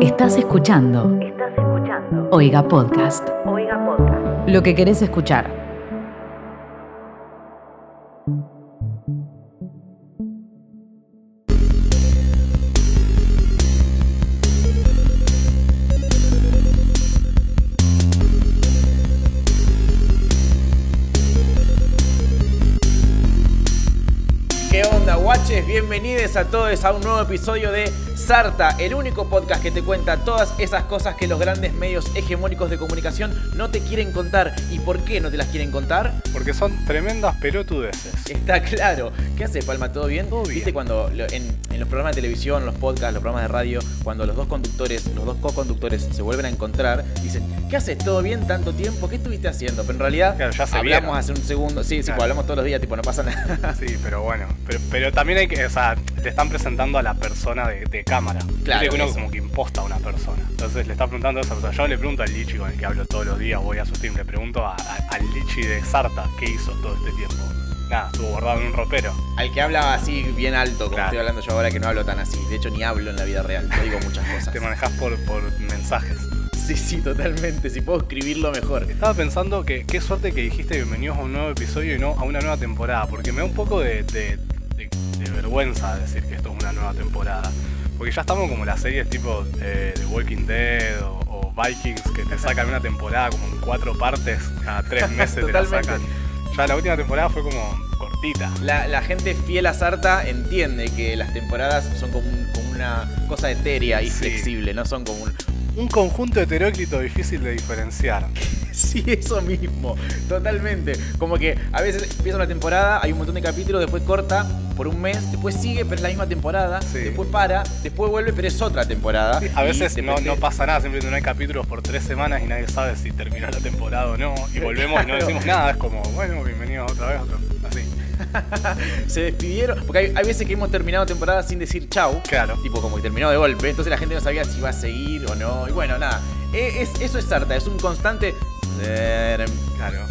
Estás escuchando Estás escuchando Oiga Podcast. Oiga Podcast. Lo que querés escuchar. ¿Qué onda, guaches? Bienvenidos a todos a un nuevo episodio de Sarta, el único podcast que te cuenta todas esas cosas que los grandes medios hegemónicos de comunicación no te quieren contar. ¿Y por qué no te las quieren contar? Porque son tremendas pelotudeces. Está claro. ¿Qué hace, Palma? ¿Todo bien? Todo bien. ¿Viste cuando en, en los programas de televisión, los podcasts, los programas de radio, cuando los dos conductores, los dos co-conductores se vuelven a encontrar, dicen, ¿qué haces? ¿Todo bien tanto tiempo? ¿Qué estuviste haciendo? Pero en realidad Claro, ya se hablamos vieron. hace un segundo. Sí, sí, Claro. pues hablamos todos los días, tipo, no pasa nada. Sí, pero bueno. Pero, pero también hay que, o sea, te están presentando a la persona de, de cámara. Claro, Viste que uno eso. como que imposta a una persona. Entonces le está preguntando a esa persona. Yo le pregunto al Lichi con el que hablo todos los días, voy a su team, le pregunto a- a- al Lichi de Sarta qué hizo todo este tiempo. Nada, estuvo bordado en un ropero. Al que habla así bien alto, como Claro. estoy hablando yo ahora que no hablo tan así. De hecho, ni hablo en la vida real, no digo muchas cosas. Te manejas por, por mensajes. Sí, sí, totalmente. Si puedo escribirlo mejor. Estaba pensando que qué suerte que dijiste bienvenidos a un nuevo episodio y no a una nueva temporada, porque me da un poco de, de- de- de vergüenza decir que esto es una nueva temporada. Porque ya estamos como las series tipo eh, The Walking Dead o, o Vikings que te sacan una temporada como en cuatro partes, cada tres meses te la sacan. Ya la última temporada fue como cortita. La, la gente fiel a Sarta entiende que las temporadas son como, un- como una cosa etérea y Sí. flexible, no son como un... Un conjunto heteróclito difícil de diferenciar. Sí, eso mismo, totalmente. Como que a veces empieza una temporada, hay un montón de capítulos, después corta por un mes, después sigue, pero es la misma temporada, Sí. después para, después vuelve, pero es otra temporada. A veces no, pasa nada, simplemente no hay capítulos por tres semanas y nadie sabe si terminó la temporada o no. Y volvemos y no decimos nada, es como, bueno, bienvenidos otra vez, otro- así. se despidieron, porque hay, hay veces que hemos terminado temporada sin decir chau. Claro. Tipo como que terminó de golpe, entonces la gente no sabía si iba a seguir o no. Y bueno, nada. E- Es, eso es Sarta, es un constante. Claro.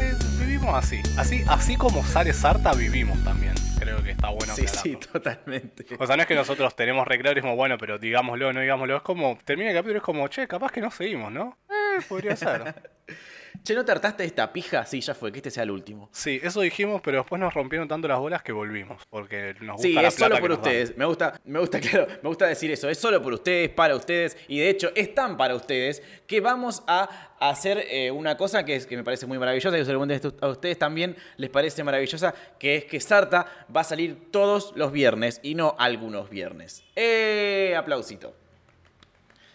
Es- vivimos así. Así así como sale Sarta, vivimos también. Creo que está bueno Sí, aclararlo. sí, totalmente. O sea, no es que nosotros tenemos recreo y decimos, bueno, pero digámoslo, no digámoslo. Es como, termina el capítulo y es como, che, capaz que no seguimos, ¿no? Eh, podría ser. Che, ¿no te hartaste de esta pija? Sí, ya fue, que este sea el último. Sí, eso dijimos, pero después nos rompieron tanto las bolas que volvimos. Porque nos gusta Sí, la es plata solo por dan. ustedes. Me gusta, me gusta, claro, me gusta decir eso. Es solo por ustedes, para ustedes. Y de hecho, es tan para ustedes que vamos a hacer eh, una cosa que, es, que me parece muy maravillosa. Y seguramente a ustedes también les parece maravillosa. Que es que Sarta va a salir todos los viernes y no algunos viernes. ¡Eh! Aplausito.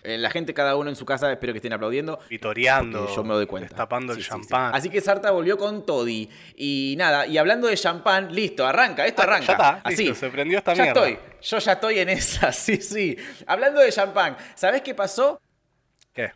Eh, la gente, cada uno en su casa, espero que estén aplaudiendo. Vitoreando, yo me doy cuenta. destapando Sí, el sí, sí. champán. Así que Sarta volvió con Toddy. Y nada, y hablando de champán, listo, arranca, esto Ah, arranca. ya está, Así. listo, se prendió esta ya mierda. estoy, yo ya estoy en esa, sí, sí. Hablando de champán, ¿sabés qué pasó? ¿Qué?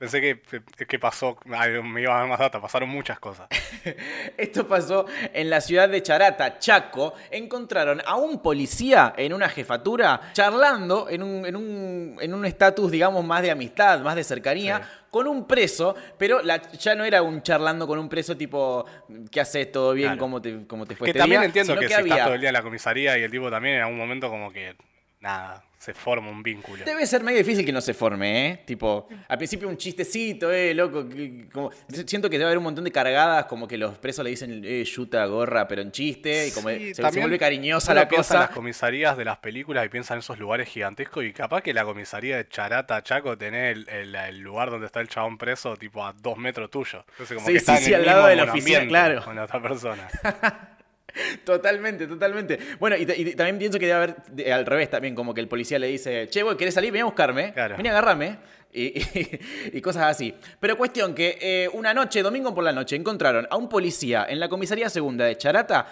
Pensé que, que- que pasó, ay, me iba a dar más data, pasaron muchas cosas. Esto pasó en la ciudad de Charata, Chaco. Encontraron a un policía en una jefatura charlando en un en un- en un estatus, digamos, más de amistad, más de cercanía, Sí. con un preso, pero la- ya no era un charlando con un preso tipo, ¿qué haces? ¿Todo bien? Claro. ¿Cómo te, cómo te fue que este también día? entiendo Sino que, si había- estás todo el día en la comisaría y el tipo también en algún momento como que, nada, se forma un vínculo. Debe ser medio difícil que no se forme, ¿eh? Tipo, al principio un chistecito, ¿eh? Loco. que- como- siento que debe haber un montón de cargadas, como que los presos le dicen, eh, yuta, gorra, pero en chiste, y como Sí, se, se vuelve cariñosa la piensa en cosa. las comisarías de las películas y piensa en esos lugares gigantescos y capaz que la comisaría de Charata, Chaco, tenés el, el- el lugar donde está el chabón preso tipo a dos metros tuyo. Entonces como Sí, que sí, está en sí, el al lado de la oficina, claro. Con la otra persona. Totalmente, totalmente. Bueno, y, y también pienso que debe haber de- al revés también, como que el policía le dice, che, vos querés salir, ven a buscarme, Claro. ven a agarrarme. Y, y- y cosas así. Pero cuestión que eh, una noche, domingo por la noche, encontraron a un policía en la comisaría segunda de Charata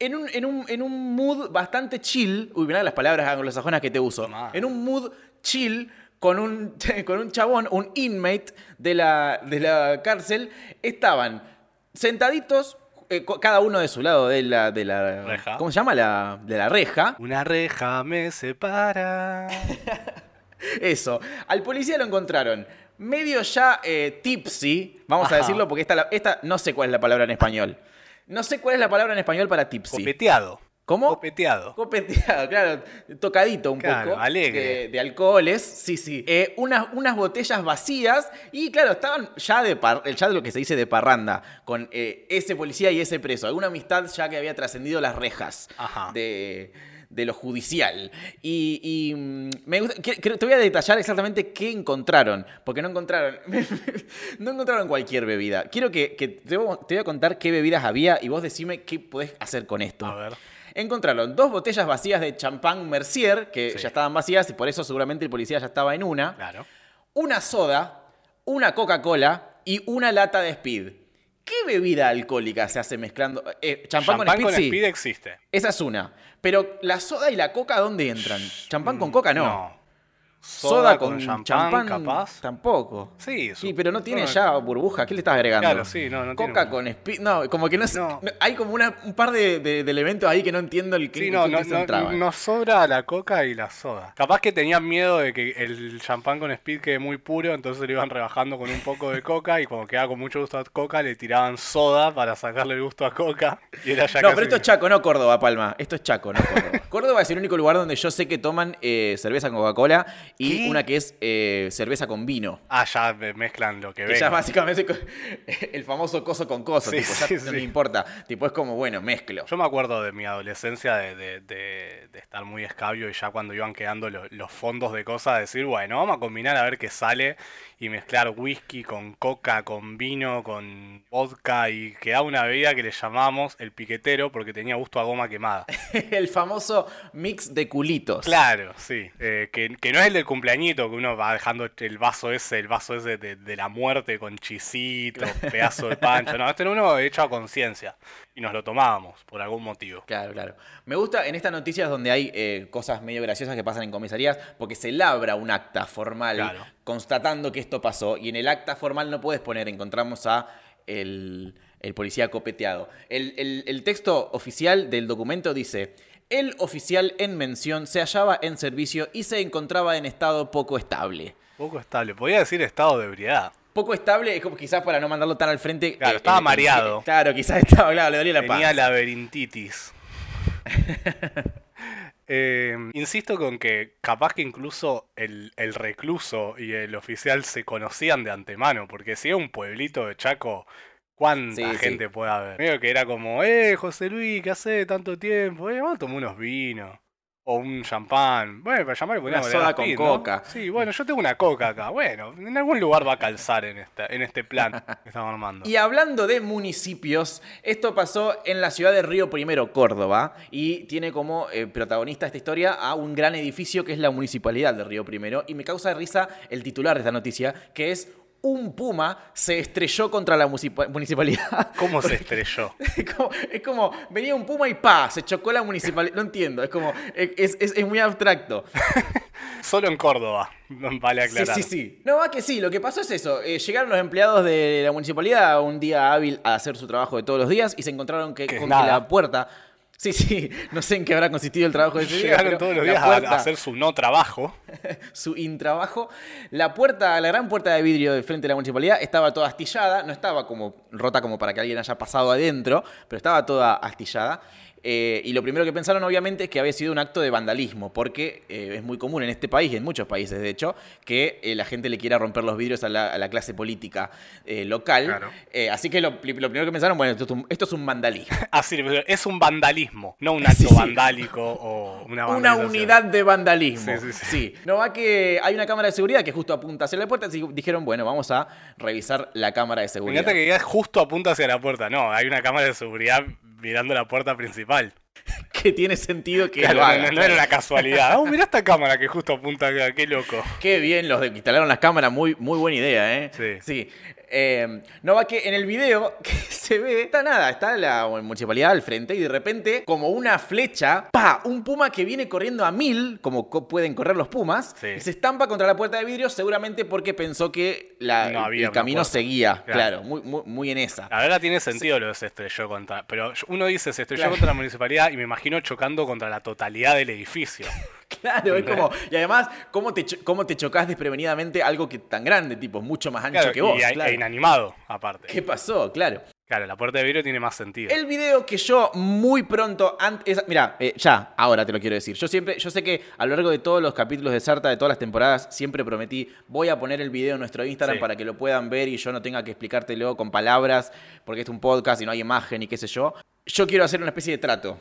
en un, en un, en un mood bastante chill. Uy, mirá las palabras anglosajonas que te uso. En un mood chill con un, con un chabón, un inmate de la, de la cárcel. Estaban sentaditos, eh, cada uno de su lado de la, de la Reja. ¿Cómo se llama? La, de la reja. Una reja me separa. Eso. Al policía lo encontraron medio ya eh, tipsy, vamos a decirlo, porque esta, esta no sé cuál es la palabra en español. No sé cuál es la palabra en español para tipsy. Copeteado. ¿Cómo? Copeteado. Copeteado, claro, tocadito un Claro, poco. alegre. De, de alcoholes, sí, sí. Eh, unas, unas botellas vacías y claro, estaban ya de, par- ya de lo que se dice de parranda, con eh, ese policía y ese preso. Alguna amistad ya que había trascendido las rejas Ajá. de, de lo judicial. Y, y, mm, me gusta, te voy a detallar exactamente qué encontraron, porque no encontraron, no encontraron cualquier bebida. Quiero que, que te voy a contar qué bebidas había y vos decime qué podés hacer con esto. A ver. Encontraron dos botellas vacías de champán Mercier, que Sí. ya estaban vacías y por eso seguramente el policía ya estaba en una. Claro. Una soda, una Coca-Cola y una lata de Speed. ¿Qué bebida alcohólica se hace mezclando? Eh, champán, con Speed, sí. Speed existe. Esa es una. Pero la soda y la coca, ¿dónde entran? Champán con coca no. No. Soda, con, champán, champán, capaz. tampoco. Sí, Sí, su- pero no tiene ya burbuja. ¿Qué le estás agregando? Claro, sí, no, no Coca con speed. No, como que no, no- Hay como una- un par de, de- de elementos ahí que no entiendo el que Sí, no, no, entraban. nos sobra la coca y la soda. Capaz que tenían miedo de que el champán con speed quede muy puro, entonces lo iban rebajando con un poco de coca y cuando quedaba con mucho gusto a coca le tiraban soda para sacarle el gusto a coca y era ya No, casi- pero esto es Chaco, no Córdoba, Palma. Esto es Chaco, no Córdoba. Córdoba es el único lugar donde yo sé que toman eh, cerveza con Coca-Cola y ¿Qué? una que es eh, cerveza con vino. Ah, ya me- mezclan lo que Que ven. ya básicamente el famoso coso con coso, Sí, tipo, ya sí, no sí. me importa. Tipo, es como, bueno, mezclo. Yo me acuerdo de mi adolescencia de, de- de- de estar muy escabio y ya cuando iban quedando lo- los fondos de cosas, decir, bueno, vamos a combinar a ver qué sale y mezclar whisky con coca, con vino, con vodka y quedaba una bebida que le llamamos el piquetero porque tenía gusto a goma quemada. el famoso mix de culitos. Claro, sí. Eh, que, que no es el cumpleañito, que uno va dejando el vaso ese, el vaso ese de, de la muerte con chisito, pedazo de pancho. No, este era uno hecho a conciencia. Y nos lo tomábamos, por algún motivo. Claro, claro. Me gusta en estas noticias donde hay eh, cosas medio graciosas que pasan en comisarías, porque se labra un acta formal Claro. constatando que esto pasó. Y en el acta formal no puedes poner, encontramos a el, el policía copeteado. El, el- el texto oficial del documento dice. El oficial en mención se hallaba en servicio y se encontraba en estado poco estable. Poco estable. Podría decir estado de ebriedad. Poco estable es como quizás para no mandarlo tan al frente. Claro, eh, estaba mareado. claro, quizás estaba, claro, le dolía la Tenía panza. laberintitis. Eh, insisto con que capaz que incluso el, el recluso y el oficial se conocían de antemano, porque si es un pueblito de Chaco, ¿cuánta Sí, sí. gente puede haber? Medio que era como, eh, José Luis, ¿qué hace tanto tiempo? Eh, vamos a tomar unos vinos. O un champán. Bueno, para llamar Una soda la con ¿no? coca. Sí, bueno, yo tengo una coca acá. Bueno, en algún lugar va a calzar en, esta, en este plan que estamos armando. Y hablando de municipios, esto pasó en la ciudad de Río Primero, Córdoba, y tiene como eh, protagonista esta historia a un gran edificio que es la municipalidad de Río Primero, y me causa risa el titular de esta noticia, que es un puma se estrelló contra la municipa- municipalidad. ¿Cómo se estrelló? Es como, es como, venía un puma y pa, se chocó la municipalidad. No entiendo, es como, es, es- es muy abstracto. Solo en Córdoba, vale Sí, aclarar. sí, sí. No, va que sí, lo que pasó es eso. eh, llegaron los empleados de la municipalidad un día hábil a hacer su trabajo de todos los días y se encontraron que, Que con que la puerta. Sí, sí, no sé en qué habrá consistido el trabajo de ese día. Llegaron todos los días puerta- a hacer su no trabajo. su intrabajo. La puerta, la gran puerta de vidrio del frente de la municipalidad estaba toda astillada, no estaba como rota como para que alguien haya pasado adentro, pero estaba toda astillada. Eh, y lo primero que pensaron, obviamente, es que había sido un acto de vandalismo, porque eh, es muy común en este país, y en muchos países de hecho, que eh, la gente le quiera romper los vidrios a la, a la clase política local. Claro. Así que lo, lo primero que pensaron, bueno, esto es un, esto es un vandalismo. Así, pero es un vandalismo, no un acto Sí, sí. vandálico o una Una unidad de vandalismo. Sí, sí, sí. Sí. No va que hay una cámara de seguridad que justo apunta hacia la puerta, así que dijeron, bueno, vamos a revisar la cámara de seguridad. encanta que justo apunta hacia la puerta. No, hay una cámara de seguridad mirando la puerta principal. Que tiene sentido que Claro, lo no, haga, no- no claro. era una casualidad. Oh, mirá esta cámara que justo apunta acá, qué loco. Qué bien los de que instalaron las cámaras, muy, muy buena idea, ¿eh? Sí. Eh, no va que en el video que se ve, está nada, está la municipalidad al frente y de repente, como una flecha, ¡pa! Un puma que viene corriendo a mil, como co- pueden correr los pumas, Sí. y se estampa contra la puerta de vidrio, seguramente porque pensó que la- No el camino puerta. seguía, Claro. claro, muy, muy, muy en esa. La verdad tiene sentido lo de se estrelló contra. Pero uno dice se estrelló Claro. contra la municipalidad y me imagino chocando contra la totalidad del edificio. Claro, es como. Y además, ¿cómo te, cómo te chocas desprevenidamente algo que tan grande, tipo, mucho más ancho Claro, que vos? y, claro. e inanimado, aparte. ¿Qué pasó? Claro. Claro, la puerta de vidrio tiene más sentido. El video que yo muy pronto antes. Mira, eh, ya, ahora te lo quiero decir. Yo siempre, yo sé que a lo largo de todos los capítulos de Sarta, de todas las temporadas, siempre prometí, voy a poner el video en nuestro Instagram Sí. para que lo puedan ver y yo no tenga que explicártelo con palabras, porque es un podcast y no hay imagen y qué sé yo. Yo quiero hacer una especie de trato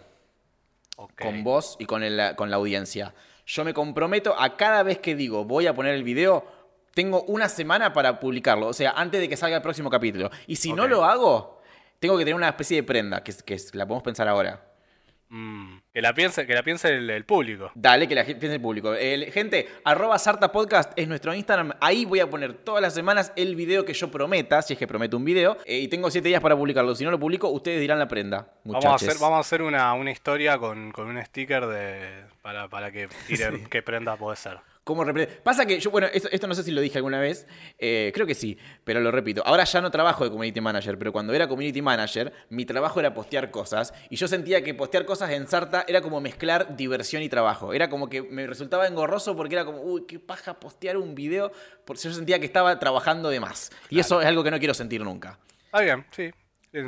con vos y con, el- con la audiencia. Yo me comprometo a cada vez que digo voy a poner el video, tengo una semana para publicarlo, o sea, antes de que salga el próximo capítulo. Y si no lo hago, tengo que tener una especie de prenda, que, que la podemos pensar ahora. Mm, que la piense, que la piense el, el público. Dale, que la piense el público. Gente, arroba Sarta Podcast es nuestro Instagram. Ahí voy a poner todas las semanas el video que yo prometa, si es que prometo un video. eh, y tengo siete días para publicarlo. Si no lo publico, ustedes dirán la prenda. Vamos a Muchachos. hacer, vamos a hacer una, una historia con, con un sticker de para, para que tiren qué prenda puede ser. ¿Cómo Pasa que yo, bueno, esto, esto no sé si lo dije alguna vez, eh, creo que sí, pero lo repito. Ahora ya no trabajo de community manager, pero cuando era community manager, mi trabajo era postear cosas y yo sentía que postear cosas en Sarta era como mezclar diversión y trabajo. Era como que me resultaba engorroso porque era como, uy, qué paja postear un video, porque yo sentía que estaba trabajando de más. Y eso es algo que no quiero sentir nunca. Está bien, sí.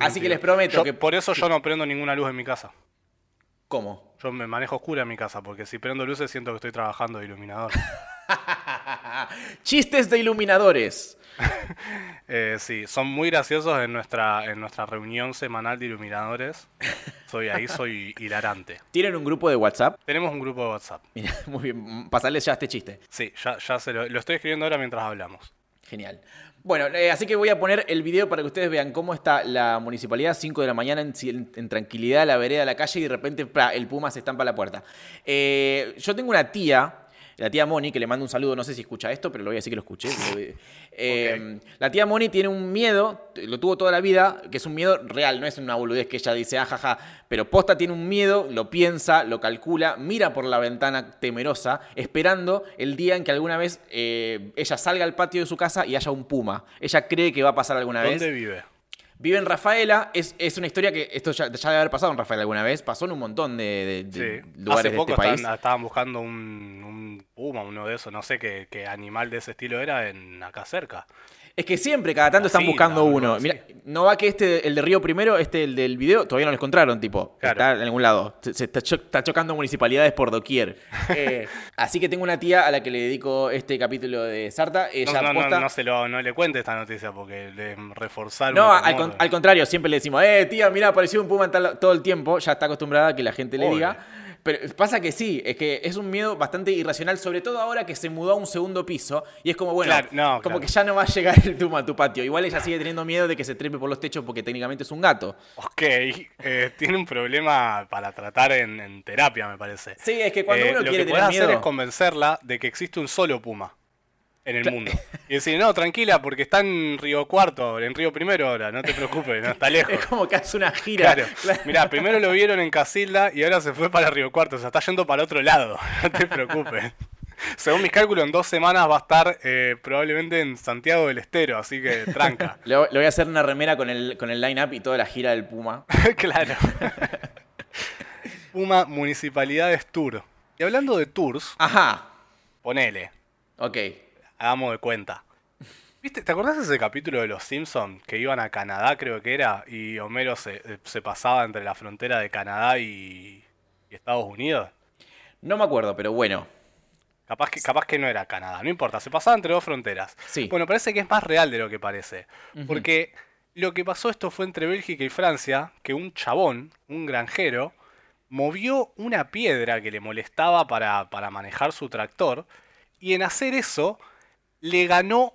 Así que les prometo Yo- que- Por eso yo no prendo ninguna luz en mi casa. ¿Cómo? Yo me manejo oscura en mi casa, porque si prendo luces siento que estoy trabajando de iluminador. Chistes de iluminadores. Eh, sí, son muy graciosos en nuestra, en nuestra reunión semanal de iluminadores. Soy ahí, soy hilarante. ¿Tienen un grupo de WhatsApp? Tenemos un grupo de WhatsApp. Mira, muy bien, pasarles ya este chiste. Sí, ya, ya se lo, lo estoy escribiendo ahora mientras hablamos. Genial. Bueno, eh, así que voy a poner el video para que ustedes vean cómo está la municipalidad, 5 de la mañana, en, en- tranquilidad, la vereda la calle, y de repente el puma se estampa a la puerta. Eh, yo tengo una tía, la tía Moni, que le mando un saludo, no sé si escucha esto, pero lo voy a decir que lo escuche. Eh, La tía Moni tiene un miedo, lo tuvo toda la vida, que es un miedo real, no es una boludez que ella dice, ajaja, pero posta tiene un miedo, lo piensa, lo calcula, mira por la ventana temerosa, esperando el día en que alguna vez eh, ella salga al patio de su casa y haya un puma. Ella cree que va a pasar alguna ¿Dónde vez. vive? Vive en Rafaela, es, es una historia que esto ya, ya debe haber pasado en Rafaela alguna vez, pasó en un montón de, de- de Sí. lugares Hace de poco este país. estaban, estaban buscando un, un puma, uno de esos, no sé qué, qué animal de ese estilo era en acá cerca. Es que siempre, cada tanto están buscando no, uno. no, Mira, sí. no va que este, el de Río Primero, este, el del video, todavía no lo encontraron, tipo. Claro. Está en algún lado. Se, se está, cho- está chocando municipalidades por doquier. Eh, así que tengo una tía a la que le dedico este capítulo de Sarta. No, Ella no, no, posta- no se lo, no le cuente esta noticia porque le reforzaron. No, al, con- al contrario, siempre le decimos, eh, tía, mira, apareció un puma todo el tiempo. Ya está acostumbrada a que la gente le diga. Pero pasa que sí, es que es un miedo bastante irracional, sobre todo ahora que se mudó a un segundo piso. Y es como, bueno, Claro, no, como claro. que ya no va a llegar el puma a tu patio. Igual ella sigue teniendo miedo de que se trepe por los techos porque técnicamente es un gato. Ok, eh, tiene un problema para tratar en, en terapia, me parece. Sí, es que cuando Eh, uno lo quiere que podés tener hacer miedo. es convencerla de que existe un solo puma en el mundo. Y decir, no, tranquila, porque está en Río Cuarto, en Río Primero ahora, no te preocupes, no está lejos. Es como que hace una gira. Claro. Mirá, primero lo vieron en Casilda y ahora se fue para Río Cuarto, o sea, está yendo para otro lado, no te preocupes. Según mis cálculos, en dos semanas va a estar eh, probablemente en Santiago del Estero, así que tranca. Le, le voy a hacer una remera con el, con el line-up y toda la gira del Puma. claro. Puma Municipalidades Tour. Y hablando de tours, Ajá. ponele, Ok. Hagamos de cuenta. ¿Viste? ¿Te acordás de ese capítulo de Los Simpsons que iban a Canadá, creo que era, y Homero se, se pasaba entre la frontera de Canadá y, y Estados Unidos? No me acuerdo, pero bueno. Capaz que, capaz que no era Canadá, no importa, se pasaba entre dos fronteras. Sí. Bueno, parece que es más real de lo que parece. Porque lo que pasó esto fue entre Bélgica y Francia, que un chabón, un granjero, movió una piedra que le molestaba para, para manejar su tractor, y en hacer eso le ganó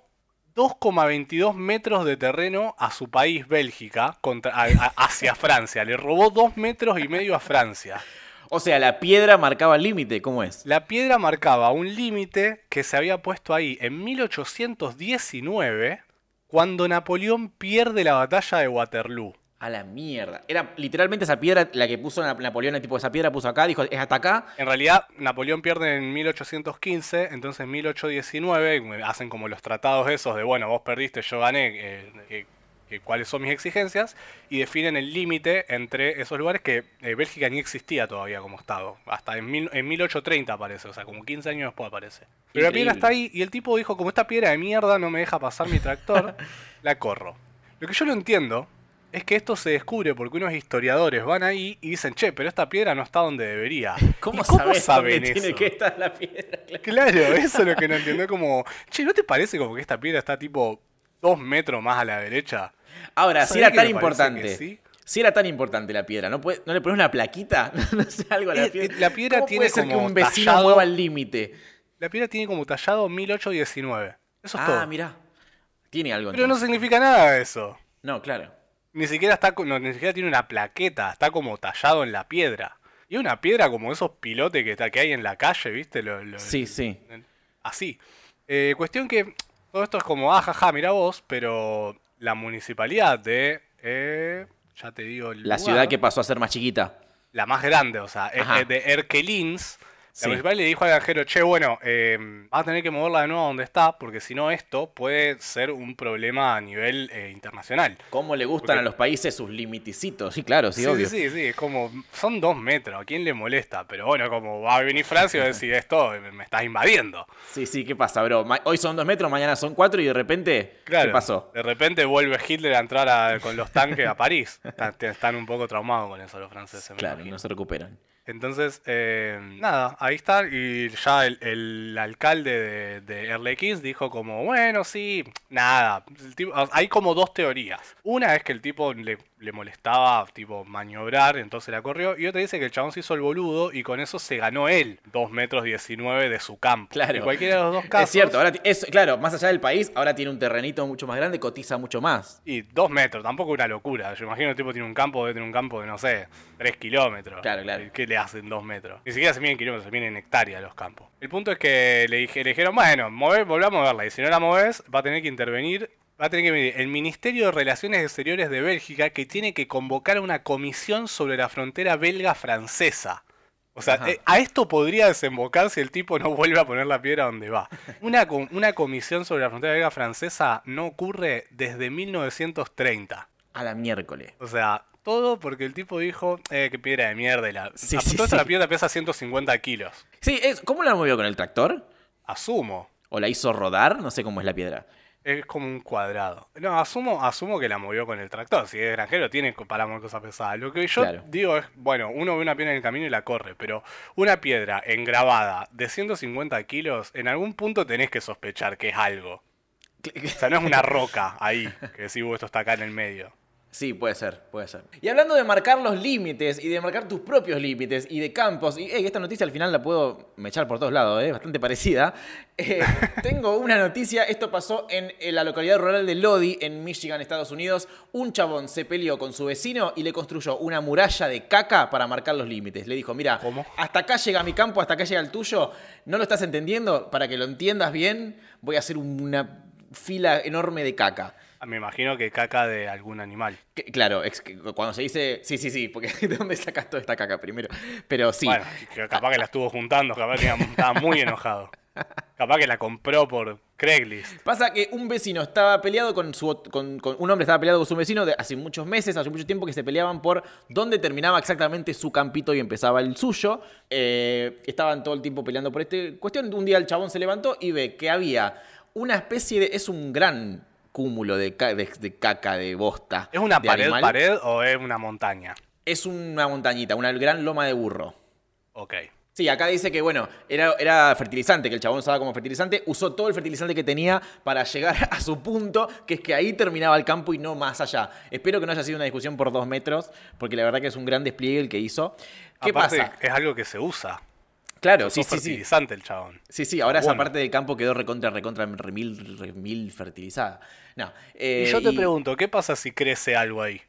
2,22 metros de terreno a su país, Bélgica, contra, a- a- hacia Francia. Le robó 2 metros y medio a Francia. O sea, la piedra marcaba el límite, ¿cómo es? La piedra marcaba un límite que se había puesto ahí en 1819, cuando Napoleón pierde la batalla de Waterloo. A la mierda. Era literalmente esa piedra la que puso Nap- Napoleón, tipo esa piedra puso acá, dijo, es hasta acá. En realidad, Napoleón pierde en 1815, entonces en 1819 hacen como los tratados esos de, bueno, vos perdiste, yo gané, eh, eh, eh, cuáles son mis exigencias, y definen el límite entre esos lugares que Bélgica ni existía todavía como Estado. Hasta en, mil- en 1830 aparece, o sea, como 15 años después aparece. Pero la piedra está ahí y el tipo dijo, como esta piedra de mierda no me deja pasar mi tractor, la corro. Lo que yo no entiendo es que esto se descubre porque unos historiadores van ahí y dicen, che, pero esta piedra no está donde debería. ¿Cómo, ¿Y cómo sabés saben dónde tiene eso? que estar la piedra? Claro. Claro, eso es lo que no entiendo. Como, che, ¿no te parece como que esta piedra está tipo dos metros más a la derecha? Ahora, si ¿Sabés era que tan importante. que sí? Si era tan importante la piedra, ¿no, puede- ¿no le pones una plaquita? no sé, algo a la Eh, piedra. eh, la piedra ¿Cómo tiene puede ser que como un vecino tallado- mueva el límite? La piedra tiene como tallado 1819. Eso es Ah, todo. mirá. Tiene algo Pero no significa nada eso. No, claro. Ni siquiera está no, ni siquiera tiene una plaqueta, está como tallado en la piedra. Y una piedra como esos pilotes que, está, que hay en la calle, ¿viste? Lo- lo- Sí, sí. Así. Eh, cuestión que todo esto es como, ah, jaja, mira vos, pero la municipalidad de, eh, ya te digo, el La lugar, ciudad que pasó a ser más chiquita. la más grande, o sea, Ajá. es de Erkelins. La Sí. municipal le dijo al granjero, che, bueno, eh, vas a tener que moverla de nuevo a donde está, porque si no esto puede ser un problema a nivel eh, internacional. ¿Cómo le gustan Porque- a los países sus limiticitos? Sí, claro, sí, Sí, obvio. sí, sí, sí, es como, son dos metros, ¿a quién le molesta? Pero bueno, como va a venir Francia y va a decir esto, me, me estás invadiendo. Sí, sí, ¿qué pasa, bro? Hoy son dos metros, mañana son cuatro y de repente, Claro, ¿qué pasó? De repente vuelve Hitler a entrar a- con los tanques a París. Están, están un poco traumados con eso los franceses. Claro, imagino. no se recuperan. Entonces, eh, nada, ahí está. Y ya el, el alcalde de, de Erlequís dijo como, bueno, sí, nada. el tipo- hay como dos teorías. Una es que el tipo le, le molestaba, tipo, maniobrar, entonces la corrió. Y otra dice que el chabón se hizo el boludo y con eso se ganó él 2 metros 19 de su campo. Claro. En cualquiera de los dos casos. Es cierto, ahora es, claro, más allá del país, ahora tiene un terrenito mucho más grande, cotiza mucho más. Y dos metros, tampoco una locura. Yo imagino que el tipo tiene un campo, debe tener un campo de, no sé, tres kilómetros. Claro, claro. ¿Qué le hacen dos metros? Ni siquiera se miden kilómetros, se miden en hectáreas los campos. El punto es que le, dije, le dijeron, bueno, move, volvá a moverla. Y si no la moves, va a tener que intervenir. Va a tener que venir el Ministerio de Relaciones Exteriores de Bélgica que tiene que convocar una comisión sobre la frontera belga-francesa. O sea, Ajá. eh, a esto podría desembocar si el tipo no vuelve a poner la piedra donde va. Una, una comisión sobre la frontera belga-francesa no ocurre desde 1930. A la miércoles. O sea, todo porque el tipo dijo, eh, qué piedra de mierda. y La, Sí, sí, sí. la piedra pesa 150 kilos. Sí, es, ¿cómo la movió con el tractor? Asumo. ¿O la hizo rodar? No sé cómo es la piedra. Es como un cuadrado. No, asumo, asumo que la movió con el tractor. Si es granjero, tiene para mover cosas pesadas. Lo que yo Claro. digo es, bueno, uno ve una piedra en el camino y la corre, pero una piedra engravada de 150 kilos, en algún punto tenés que sospechar que es algo. O sea, no es una roca ahí, que decís, "Uh, esto está acá en el medio. Sí, puede ser, puede ser. Y hablando de marcar los límites y de marcar tus propios límites y de campos, y ey, esta noticia al final la puedo echar por todos lados, ¿eh? bastante parecida. Eh, tengo una noticia, esto pasó en, en la localidad rural de Lodi, en Michigan, Estados Unidos. Un chabón se peleó con su vecino y le construyó una muralla de caca para marcar los límites. Le dijo, mira, ¿Cómo? hasta acá llega mi campo, hasta acá llega el tuyo. ¿No lo estás entendiendo? Para que lo entiendas bien, voy a hacer una fila enorme de caca. Ah, Me imagino que caca de algún animal. Que- Claro, es que cuando se dice, sí, sí, sí, porque ¿de dónde sacas toda esta caca primero? Pero sí, Bueno, capaz que la estuvo juntando, capaz que estaba muy enojado. Capaz que la compró por Craigslist. pasa que un vecino estaba peleado con su, con, con- un hombre estaba peleado con su vecino de hace muchos meses, hace mucho tiempo que se peleaban por dónde terminaba exactamente su campito y empezaba el suyo. Eh, estaban todo el tiempo peleando por esta cuestión. Un día el chabón se levantó y ve que había una especie de, es un gran cúmulo de, ca- de- de caca, de bosta. ¿Es una pared, animal. pared o es una montaña? Es una montañita, una gran loma de burro. Ok. Sí, acá dice que, bueno, era, era fertilizante, que el chabón usaba como fertilizante, usó todo el fertilizante que tenía para llegar a su punto, que es que ahí terminaba el campo y no más allá. Espero que no haya sido una discusión por dos metros, porque la verdad que es un gran despliegue el que hizo. ¿Qué Aparte, pasa? Es algo que se usa. Claro, sí, sí, sí. fertilizante el chabón. Sí, sí, ahora Bueno. esa parte del campo quedó recontra, recontra, remil, remil fertilizada. No. eh, y yo te pregunto, ¿qué pasa si crece algo ahí?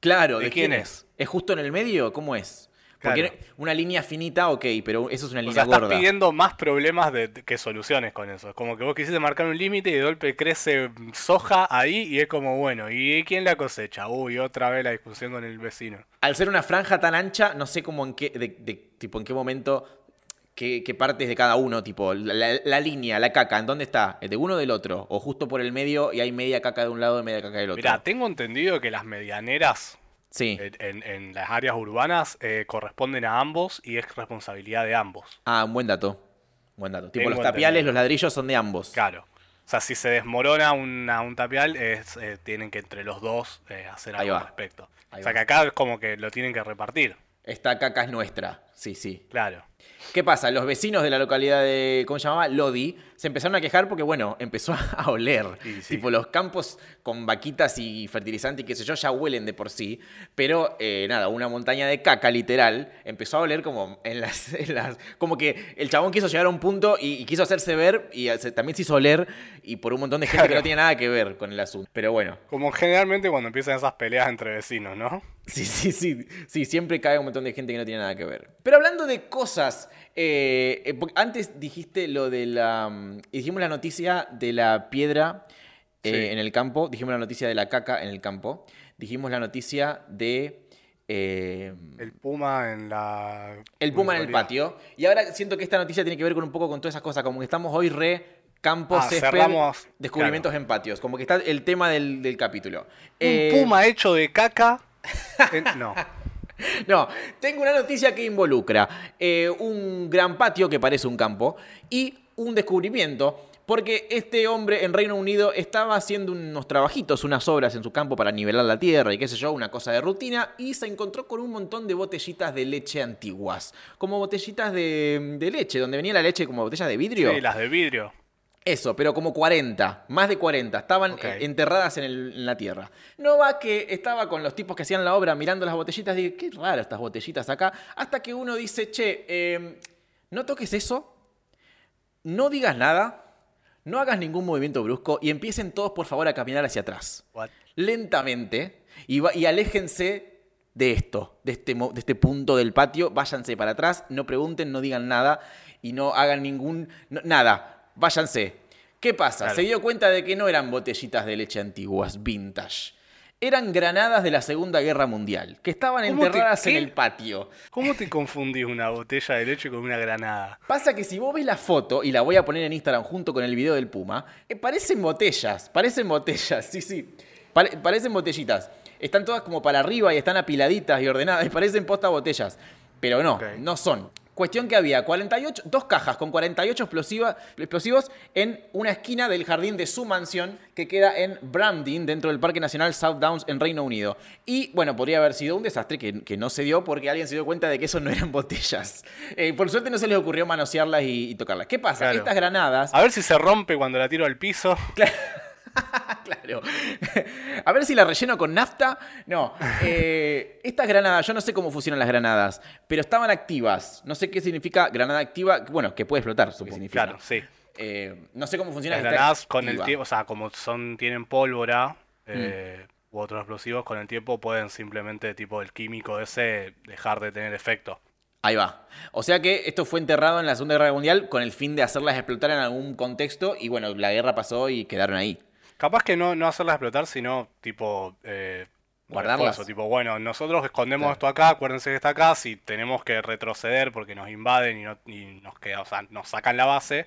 Claro, ¿de ¿de, quién quién es? es? ¿Es justo en el medio? ¿Cómo es? Porque Claro. una línea finita, ok, pero eso es una O línea sea, estás gorda. pidiendo más problemas de, que soluciones con eso. Es como que vos quisiste marcar un límite y de golpe crece soja ahí y es como, bueno, ¿y quién la cosecha? Uy, otra vez la discusión con el vecino. Al ser una franja tan ancha, no sé cómo en qué, de, de- tipo, en qué momento, qué, qué partes de cada uno, tipo, la, la- línea, la caca, ¿en dónde está? ¿De uno o del otro? ¿O justo por el medio y hay media caca de un lado y media caca del otro? Mirá, tengo entendido que las medianeras sí. en, en- las áreas urbanas eh, corresponden a ambos y es responsabilidad de ambos. Ah, un buen dato. Buen dato. Tipo, Tengo los tapiales, entendido. los ladrillos son de ambos. Claro. O sea, si se desmorona una- un tapial, es, eh, tienen que entre los dos eh, hacer algo al respecto. Ahí o sea, va. que acá es como que lo tienen que repartir. Esta caca es nuestra. Sí, sí. Claro. ¿Qué pasa? Los vecinos de la localidad de, ¿cómo se llamaba? Lodi, se empezaron a quejar porque, bueno, empezó a oler. Sí. Tipo, los campos con vaquitas y fertilizante y qué sé yo ya huelen de por sí. Pero, eh, nada, una montaña de caca, literal, empezó a oler como en las, en las- Como que el chabón quiso llegar a un punto y, y quiso hacerse ver y se- también se hizo oler y por un montón de gente que no tiene nada que ver con el asunto. Pero bueno, Como generalmente cuando empiezan esas peleas entre vecinos, ¿no? Sí, sí, sí. Sí, siempre cae un montón de gente que no tiene nada que ver. Pero hablando de cosas, eh, eh, antes dijiste lo de la. mm, dijimos la noticia de la piedra eh, Sí. en el campo, dijimos la noticia de la caca en el campo, dijimos la noticia de. eh, El puma en la. el puma en el patio. Y ahora siento que esta noticia tiene que ver con un poco con todas esas cosas, como que estamos hoy re campo, Ah, césped, cerramos, descubrimientos en patios, como que está el tema del, del capítulo. Un puma hecho de caca. en- no. No, tengo una noticia que involucra eh, un gran patio que parece un campo y un descubrimiento. Porque este hombre en Reino Unido estaba haciendo unos trabajitos, unas obras en su campo para nivelar la tierra y qué sé yo, una cosa de rutina, y se encontró con un montón de botellitas de leche antiguas. Como botellitas de, de leche, donde venía la leche como botellas de vidrio. Sí, las de vidrio. Eso, pero como 40, más de 40, estaban eh, enterradas en, el- en la tierra. No va que estaba con los tipos que hacían la obra mirando las botellitas, dije, qué raro estas botellitas acá, hasta que uno dice, che, eh, no toques eso, no digas nada, no hagas ningún movimiento brusco y empiecen todos por favor a caminar hacia atrás What? lentamente y, va- y aléjense de esto, de este, de este punto del patio, váyanse para atrás, no pregunten, no digan nada y no hagan ningún... no- nada, váyanse. ¿Qué pasa? Claro. Se dio cuenta de que no eran botellitas de leche antiguas, vintage. Eran granadas de la Segunda Guerra Mundial, que estaban ¿Cómo te- enterradas en el patio. ¿Cómo te confundís una botella de leche con una granada? Pasa que si vos ves la foto, y la voy a poner en Instagram junto con el video del Puma, eh, parecen botellas, parecen botellas, sí, sí. Pare- parecen botellitas. Están todas como para arriba y están apiladitas y ordenadas, y parecen posta botellas. Pero no, no son. Cuestión que había 48, dos cajas con 48 explosiva- explosivos en una esquina del jardín de su mansión que queda en Bramdin, dentro del Parque Nacional South Downs en Reino Unido. Y bueno, podría haber sido un desastre que, que no se dio porque alguien se dio cuenta de que eso no eran botellas. Eh, por suerte no se les ocurrió manosearlas y, y tocarlas. ¿Qué pasa? Claro. Estas granadas... A ver si se rompe cuando la tiro al piso. claro. A ver si la relleno con nafta. No. eh, estas granadas, yo no sé cómo funcionan las granadas, pero estaban activas. No sé qué significa granada activa. Bueno, que puede explotar, supongo. significa. Claro, sí. Eh, no sé cómo funciona. Las granadas con el tiempo, o sea, como son, tienen pólvora Mm. eh, u otros explosivos, con el tiempo pueden simplemente, tipo, el químico ese dejar de tener efecto. Ahí va. O sea que esto fue enterrado en la Segunda Guerra Mundial con el fin de hacerlas explotar en algún contexto y bueno, la guerra pasó y quedaron ahí. Capaz que no, no hacerlas explotar, sino, tipo, eh, Guardarlas. refuerzo, Tipo, bueno, nosotros escondemos Claro. esto acá, acuérdense que está acá, si tenemos que retroceder porque nos invaden y, no- y nos queda, o sea, nos sacan la base.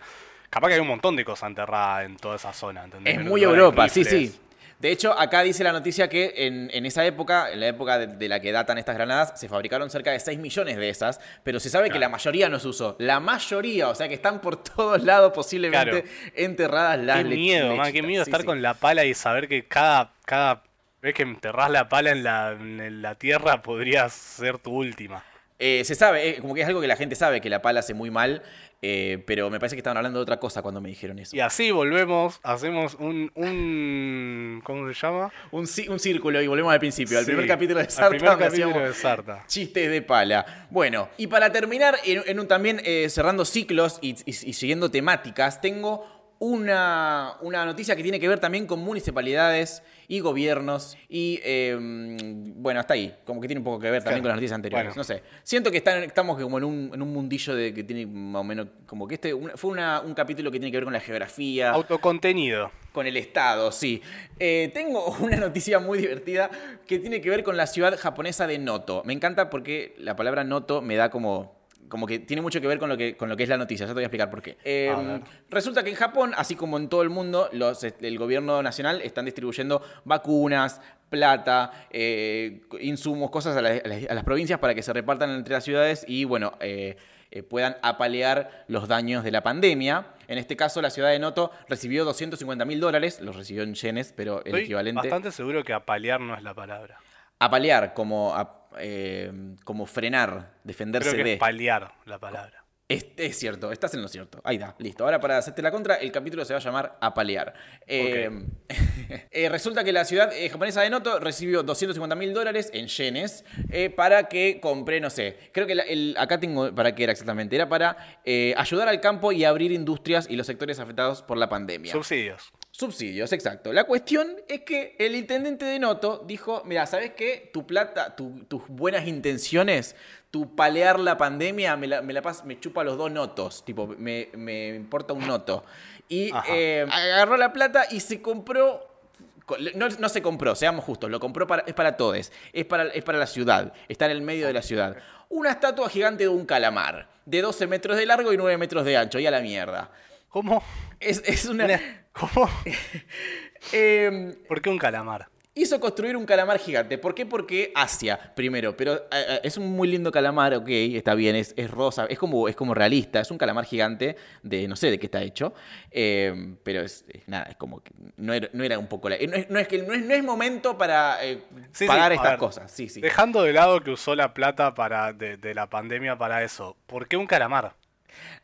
Capaz que hay un montón de cosas enterradas en toda esa zona, ¿entendés? Es muy Europa, sí, sí. De hecho, acá dice la noticia que en, en esa época, en la época de, de la que datan estas granadas, se fabricaron cerca de 6 millones de esas, pero se sabe que Claro. la mayoría no se usó. La mayoría, o sea que están por todos lados posiblemente enterradas las Qué miedo, man, qué miedo Sí, estar sí. con la pala y saber que cada, cada vez que enterrás la pala en la, en la tierra podría ser tu última. Eh, se sabe, eh, como que es algo que la gente sabe, que la pala hace muy mal, eh, pero me parece que estaban hablando de otra cosa cuando me dijeron eso. Y así volvemos, hacemos un, un ¿cómo se llama? Un, un círculo y volvemos al principio, al primer capítulo de Sarta. primer capítulo de Sarta. Chistes de pala. Bueno, y para terminar, en, en un también cerrando ciclos y, y- y siguiendo temáticas, tengo una, una noticia que tiene que ver también con municipalidades y gobiernos. Y eh, bueno, hasta ahí. Como que tiene un poco que ver también Claro. con las noticias anteriores. Bueno. No sé. Siento que están- estamos como en un, en un mundillo de que tiene más o menos. Como que este fue una- un capítulo que tiene que ver con la geografía Autocontenido. con el Estado, sí. Eh, tengo una noticia muy divertida que tiene que ver con la ciudad japonesa de Noto. Me encanta porque la palabra Noto me da como... Como que tiene mucho que ver con lo que, con lo que es la noticia. Ya te voy a explicar por qué. Eh, ver. resulta que en Japón, así como en todo el mundo, los, el gobierno nacional están distribuyendo vacunas, plata, eh, insumos, cosas a, la- a las- a las provincias para que se repartan entre las ciudades. Y bueno, eh, eh, puedan apalear los daños de la pandemia. En este caso, la ciudad de Noto recibió 250 mil dólares, los recibió en yenes, pero el Estoy equivalente. bastante seguro que apalear no es la palabra. Apalear, como, ap- eh, como frenar, defenderse Creo que de. es paliar la palabra. Es, es cierto, estás en lo cierto. Ahí está, listo. Ahora para hacerte la contra, el capítulo se va a llamar Apalear. Eh, eh, resulta que la ciudad eh, japonesa de Noto recibió 250 mil dólares en yenes eh, para que compre, no sé, creo que la- el- acá tengo para qué era exactamente. Era para eh, ayudar al campo y abrir industrias y los sectores afectados por la pandemia. Subsidios. Subsidios, exacto. La cuestión es que el intendente de Noto dijo, mira, ¿sabes qué? Tu plata, tu- tus buenas intenciones, tu palear la pandemia, me la, me la pas- me chupa los dos notos, tipo, me, me importa un noto. Y eh, agarró la plata y se compró... No, no se compró, seamos justos, lo compró para, es para todos, es para, es para la ciudad, está en el medio de la ciudad. Una estatua gigante de un calamar, de 12 metros de largo y 9 metros de ancho, y a la mierda. ¿Cómo? Es, es una... ¿Cómo? em, ¿Por qué un calamar? hizo construir un calamar gigante. ¿Por qué? Porque Asia, primero. Pero eh, eh, es un muy lindo calamar, ok, está bien, es, es rosa, es como, es como realista. Es un calamar gigante de no sé de qué está hecho. eh, pero es, nada, es como que no era, no era un poco. la- no, es, no es que no es, no es momento para eh, Sí, pagar estas ver, cosas. Sí, sí. Dejando de lado que usó la plata para de, de la pandemia para eso, ¿por qué un calamar?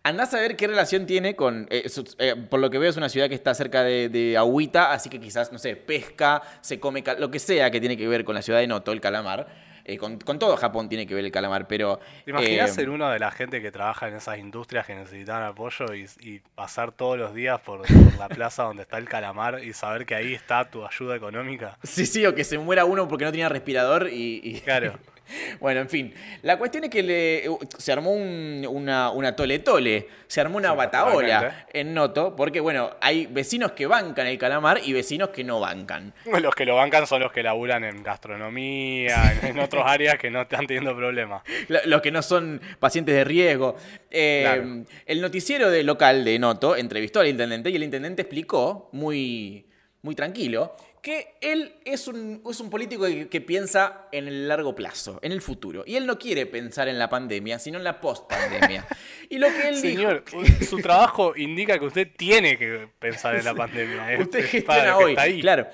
Andás a ver qué relación tiene con. eh, eh, por lo que veo, es una ciudad que está cerca de, de agüita, así que quizás, no sé, pesca, se come. Lo que sea que tiene que ver con la ciudad de Noto, el calamar. Eh, con, con todo Japón tiene que ver el calamar, pero. ¿Te imaginas ser uno de la gente que trabaja en esas industrias que necesitan apoyo y, y pasar todos los días por, por la plaza donde está el calamar y saber que ahí está tu ayuda económica? Sí, sí, o que se muera uno porque no tenía respirador y. y- Claro. bueno, en fin. La cuestión es que le, se armó un- una, una tole-tole, se armó una Sí, bataola totalmente. en Noto, porque, bueno, hay vecinos que bancan el calamar y vecinos que no bancan. Los que lo bancan son los que laburan en gastronomía, en, en otras áreas que no están teniendo problemas. Los que no son pacientes de riesgo. Eh, Claro. El noticiero de local de Noto entrevistó al intendente y el intendente explicó, muy, muy tranquilo, que él es un, es un político que, que piensa en el largo plazo, en el futuro. Y él no quiere pensar en la pandemia, sino en la post-pandemia. y lo que él Señor, dijo... su trabajo indica que usted tiene que pensar en la pandemia. Usted es para gestiona hoy. está ahí. Claro.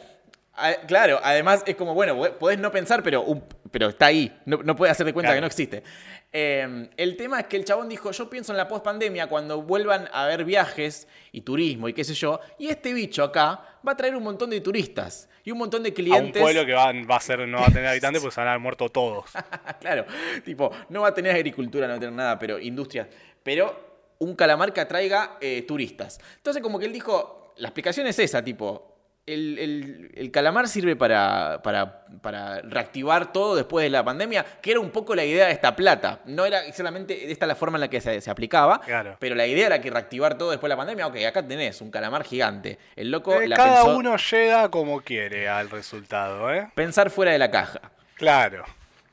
A- Claro, además es como, bueno, podés no pensar, pero, pero está ahí. No, no puede hacerte cuenta Claro. que no existe. Eh, el tema es que el chabón dijo, yo pienso en la post-pandemia cuando vuelvan a haber viajes y turismo y qué sé yo. Y este bicho acá va a traer un montón de turistas y un montón de A un clientes. pueblo que va, va a ser, no va a tener habitantes porque se van a haber muerto todos. claro, tipo, no va a tener agricultura, no va a tener nada, pero industria. Pero un calamar que atraiga eh, turistas. Entonces, como que él dijo, la explicación es esa, tipo, el, el- el calamar sirve para, para, para reactivar todo después de la pandemia, que era un poco la idea de esta plata. No era solamente esta la forma en la que se, se aplicaba, Claro. pero la idea era que reactivar todo después de la pandemia. Ok, acá tenés un calamar gigante. El loco Eh, la cada pensó uno llega como quiere al resultado, ¿eh? pensar fuera de la caja. Claro.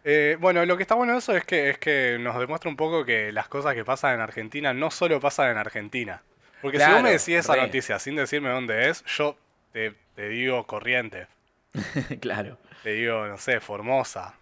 Eh, bueno, lo que está bueno de eso es que, es que nos demuestra un poco que las cosas que pasan en Argentina no solo pasan en Argentina. Porque si vos me decís esa re. noticia sin decirme dónde es, yo te, te digo Corrientes, claro. te digo, no sé, Formosa.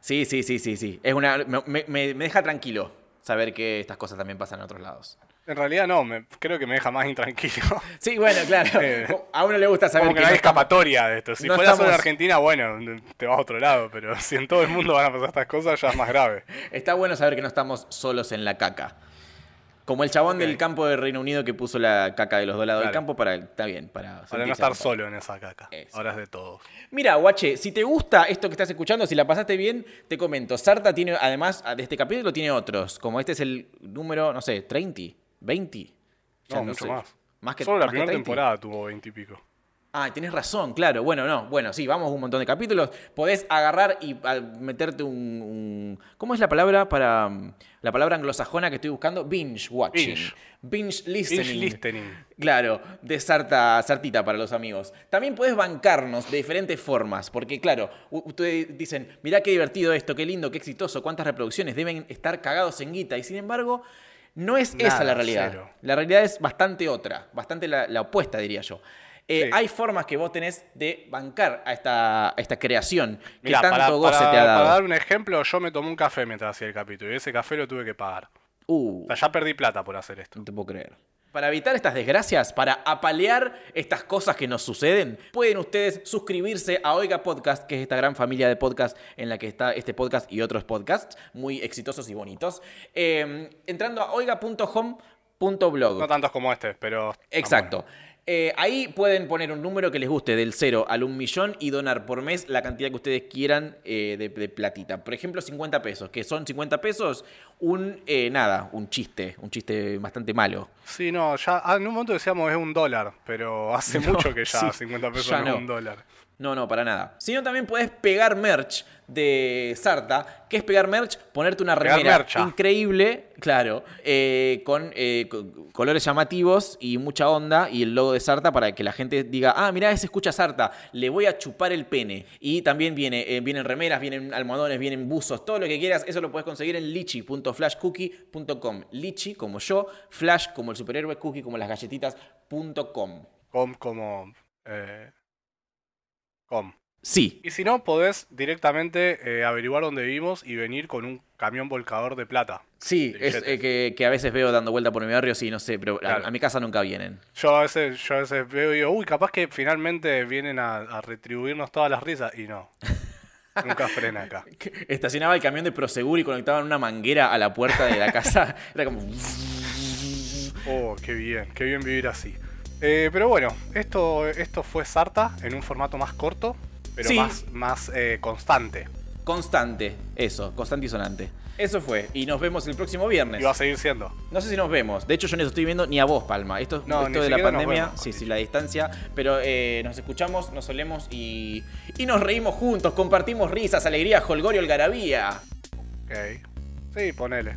Sí, sí, sí, sí, sí. Es una, me, me- me deja tranquilo saber que estas cosas también pasan en otros lados. En realidad no, me, creo que me deja más intranquilo. Sí, bueno, claro. Eh, A uno le gusta saber Como que que no hay estamos- escapatoria de esto. Si no fuera solo en estamos- Argentina, bueno, te vas a otro lado, pero si en todo el mundo van a pasar estas cosas, ya es más grave. Está bueno saber que no estamos solos en la caca. Como el chabón del campo de Reino Unido que puso la caca de los dos lados del campo para. Está bien, para. Para no estar solo en esa caca. Eso. Ahora es de todos. Mira, guache, si te gusta esto que estás escuchando, si la pasaste bien, te comento. Sarta tiene, además de este capítulo, tiene otros. Como este es el número, no sé, 30, 20. Ya No, mucho sé. más. Más que Solo la más primera 30. temporada tuvo 20 y pico. Ah, tenés razón, claro. Bueno, no. Bueno, sí, vamos a un montón de capítulos. Podés agarrar y ah, meterte un, un- ¿Cómo es la palabra para. La palabra anglosajona que estoy buscando? Binge watching. Binge. Binge listening. Binge listening. Claro, de sarta, sartita para los amigos. También puedes bancarnos de diferentes formas, porque claro, ustedes dicen, mirá qué divertido esto, qué lindo, qué exitoso, cuántas reproducciones, deben estar cagados en guita, y sin embargo, no es esa la realidad. cero. La realidad es bastante otra, bastante la, la opuesta, diría yo. Eh, Sí. Hay formas que vos tenés de bancar a esta, a esta creación que Mirá, tanto para, goce para- te ha dado. para dar un ejemplo, yo me tomé un café mientras hacía el capítulo y ese café lo tuve que pagar. Uh, O sea, ya perdí plata por hacer esto. no te puedo creer. Para evitar estas desgracias, para apalear estas cosas que nos suceden, pueden ustedes suscribirse a Oiga Podcast, que es esta gran familia de podcasts en la que está este podcast y otros podcasts muy exitosos y bonitos, eh, entrando a oiga.home.blog. No tantos como este, pero. Exacto. Eh, ahí pueden poner un número que les guste del 0 al 1 millón y donar por mes la cantidad que ustedes quieran eh, de, de platita. Por ejemplo, 50 pesos, que son 50 pesos, un eh, nada, un chiste, un chiste bastante malo. Sí, no, ya ah, en un momento decíamos es un dólar, pero hace No, mucho que ya sí, 50 pesos ya no es un dólar. No, no, para nada. Sino también puedes pegar merch de Sarta. ¿Qué es pegar merch? Ponerte una remera mercha. increíble, claro, eh, con eh, co- colores llamativos y mucha onda y el logo de Sarta para que la gente diga, ah, mirá, ese escucha Sarta, le voy a chupar el pene. Y también viene, eh, vienen remeras, vienen almohadones, vienen buzos, todo lo que quieras, eso lo puedes conseguir en lichi.flashcookie.com. Lichi como yo, Flash como el superhéroe, Cookie como las galletitas.com. Com como. eh, com. Sí, Y si no, podés directamente eh, averiguar dónde vivimos y venir con un camión volcador de plata. Sí, de es eh, que, que a veces veo dando vuelta por mi barrio, sí, no sé, pero a, mi casa nunca vienen. Yo a veces, yo a veces veo y digo, uy, capaz que finalmente vienen a, a retribuirnos todas las risas. Y no. Nunca frena acá. Estacionaba el camión de Prosegur y conectaban una manguera a la puerta de la casa. Era como... Oh, qué bien, qué bien vivir así. Eh, pero bueno, esto, esto fue Sarta en un formato más corto, pero Sí. más, más eh, constante. Constante, eso, constante y sonante. Eso fue, y nos vemos el próximo viernes. Y va a seguir siendo. No sé si nos vemos. De hecho, yo no estoy viendo ni a vos, Palma. Esto, No, esto de la pandemia, vemos, sí, sí, la distancia. Pero eh, nos escuchamos, nos solemos y, y nos reímos juntos, compartimos risas, alegría, holgorio, algarabía. Ok. Sí, ponele.